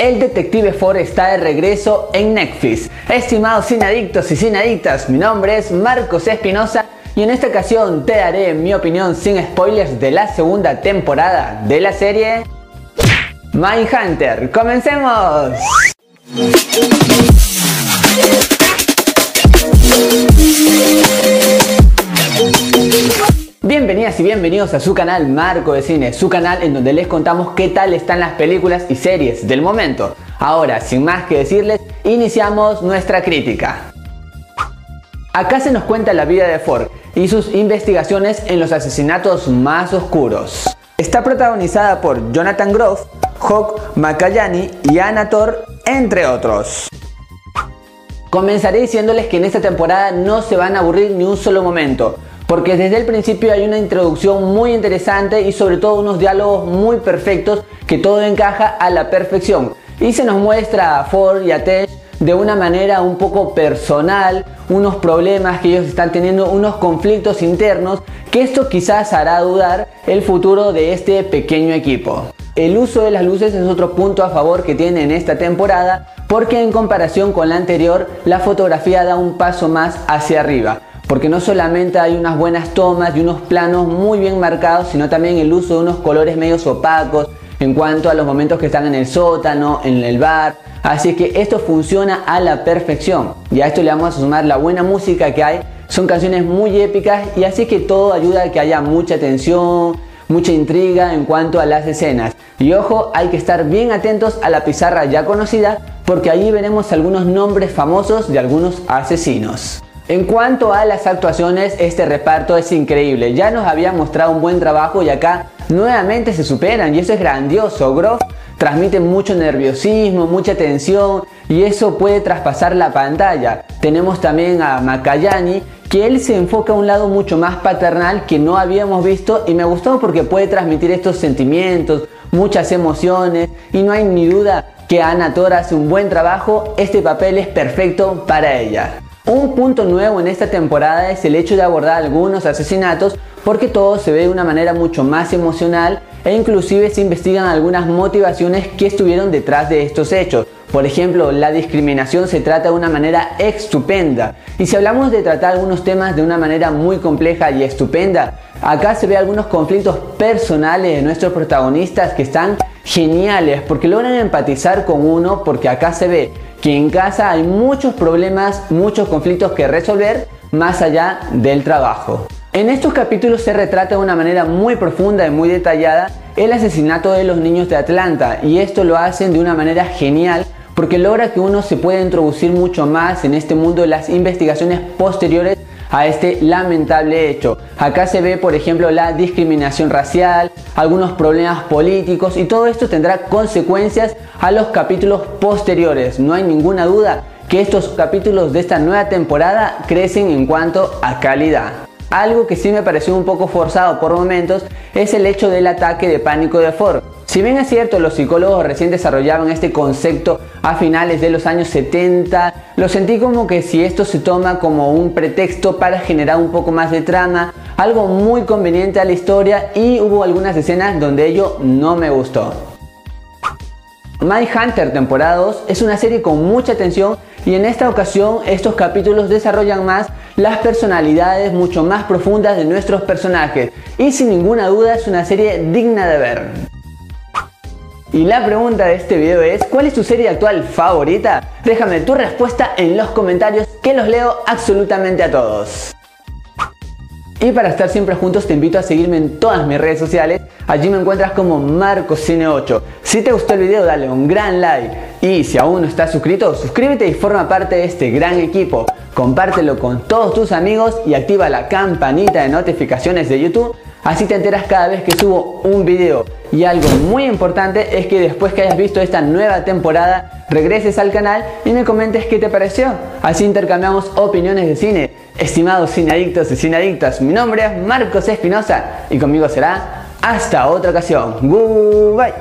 El Detective Ford está de regreso en Netflix. Estimados adictos y adictas, mi nombre es Marcos Espinosa y en esta ocasión te daré mi opinión sin spoilers de la segunda temporada de la serie Mindhunter. ¡Comencemos! Bienvenidos a su canal Marco de Cine, su canal en donde les contamos qué tal están las películas y series del momento. Ahora, sin más que decirles, iniciamos nuestra crítica. Acá se nos cuenta la vida de Ford y sus investigaciones en los asesinatos más oscuros. Está protagonizada por Jonathan Groff, Hawk Makayani y Anna entre otros. Comenzaré diciéndoles que en esta temporada no se van a aburrir ni un solo momento porque desde el principio hay una introducción muy interesante y sobre todo unos diálogos muy perfectos que todo encaja a la perfección. Y se nos muestra a Ford y a Tesh de una manera un poco personal, unos problemas que ellos están teniendo, unos conflictos internos, que esto quizás hará dudar el futuro de este pequeño equipo. El uso de las luces es otro punto a favor que tiene en esta temporada, porque en comparación con la anterior, la fotografía da un paso más hacia arriba porque no solamente hay unas buenas tomas y unos planos muy bien marcados, sino también el uso de unos colores medios opacos en cuanto a los momentos que están en el sótano, en el bar. Así que esto funciona a la perfección. Y a esto le vamos a sumar la buena música que hay. Son canciones muy épicas y así que todo ayuda a que haya mucha tensión, mucha intriga en cuanto a las escenas. Y ojo, hay que estar bien atentos a la pizarra ya conocida porque allí veremos algunos nombres famosos de algunos asesinos. En cuanto a las actuaciones, este reparto es increíble. Ya nos había mostrado un buen trabajo y acá nuevamente se superan y eso es grandioso. Groff transmite mucho nerviosismo, mucha tensión y eso puede traspasar la pantalla. Tenemos también a Makayani que él se enfoca a un lado mucho más paternal que no habíamos visto y me gustó porque puede transmitir estos sentimientos, muchas emociones y no hay ni duda que Ana Tora hace un buen trabajo, este papel es perfecto para ella. Un punto nuevo en esta temporada es el hecho de abordar algunos asesinatos porque todo se ve de una manera mucho más emocional e inclusive se investigan algunas motivaciones que estuvieron detrás de estos hechos. Por ejemplo, la discriminación se trata de una manera estupenda. Y si hablamos de tratar algunos temas de una manera muy compleja y estupenda, acá se ve algunos conflictos personales de nuestros protagonistas que están geniales porque logran empatizar con uno porque acá se ve que en casa hay muchos problemas, muchos conflictos que resolver más allá del trabajo. En estos capítulos se retrata de una manera muy profunda y muy detallada el asesinato de los niños de Atlanta y esto lo hacen de una manera genial porque logra que uno se pueda introducir mucho más en este mundo de las investigaciones posteriores a este lamentable hecho. Acá se ve, por ejemplo, la discriminación racial, algunos problemas políticos y todo esto tendrá consecuencias a los capítulos posteriores. No hay ninguna duda que estos capítulos de esta nueva temporada crecen en cuanto a calidad. Algo que sí me pareció un poco forzado por momentos es el hecho del ataque de pánico de Ford. Si bien es cierto, los psicólogos recién desarrollaban este concepto a finales de los años 70, lo sentí como que si esto se toma como un pretexto para generar un poco más de trama, algo muy conveniente a la historia y hubo algunas escenas donde ello no me gustó. My Hunter temporada 2 es una serie con mucha tensión y en esta ocasión estos capítulos desarrollan más las personalidades mucho más profundas de nuestros personajes y sin ninguna duda es una serie digna de ver. Y la pregunta de este video es, ¿cuál es tu serie actual favorita? Déjame tu respuesta en los comentarios que los leo absolutamente a todos. Y para estar siempre juntos te invito a seguirme en todas mis redes sociales. Allí me encuentras como MarcosCine8. Si te gustó el video dale un gran like. Y si aún no estás suscrito, suscríbete y forma parte de este gran equipo. Compártelo con todos tus amigos y activa la campanita de notificaciones de YouTube Así te enteras cada vez que subo un video. Y algo muy importante es que después que hayas visto esta nueva temporada, regreses al canal y me comentes qué te pareció. Así intercambiamos opiniones de cine. Estimados cineadictos y cineadictas, mi nombre es Marcos Espinosa y conmigo será hasta otra ocasión. Goodbye.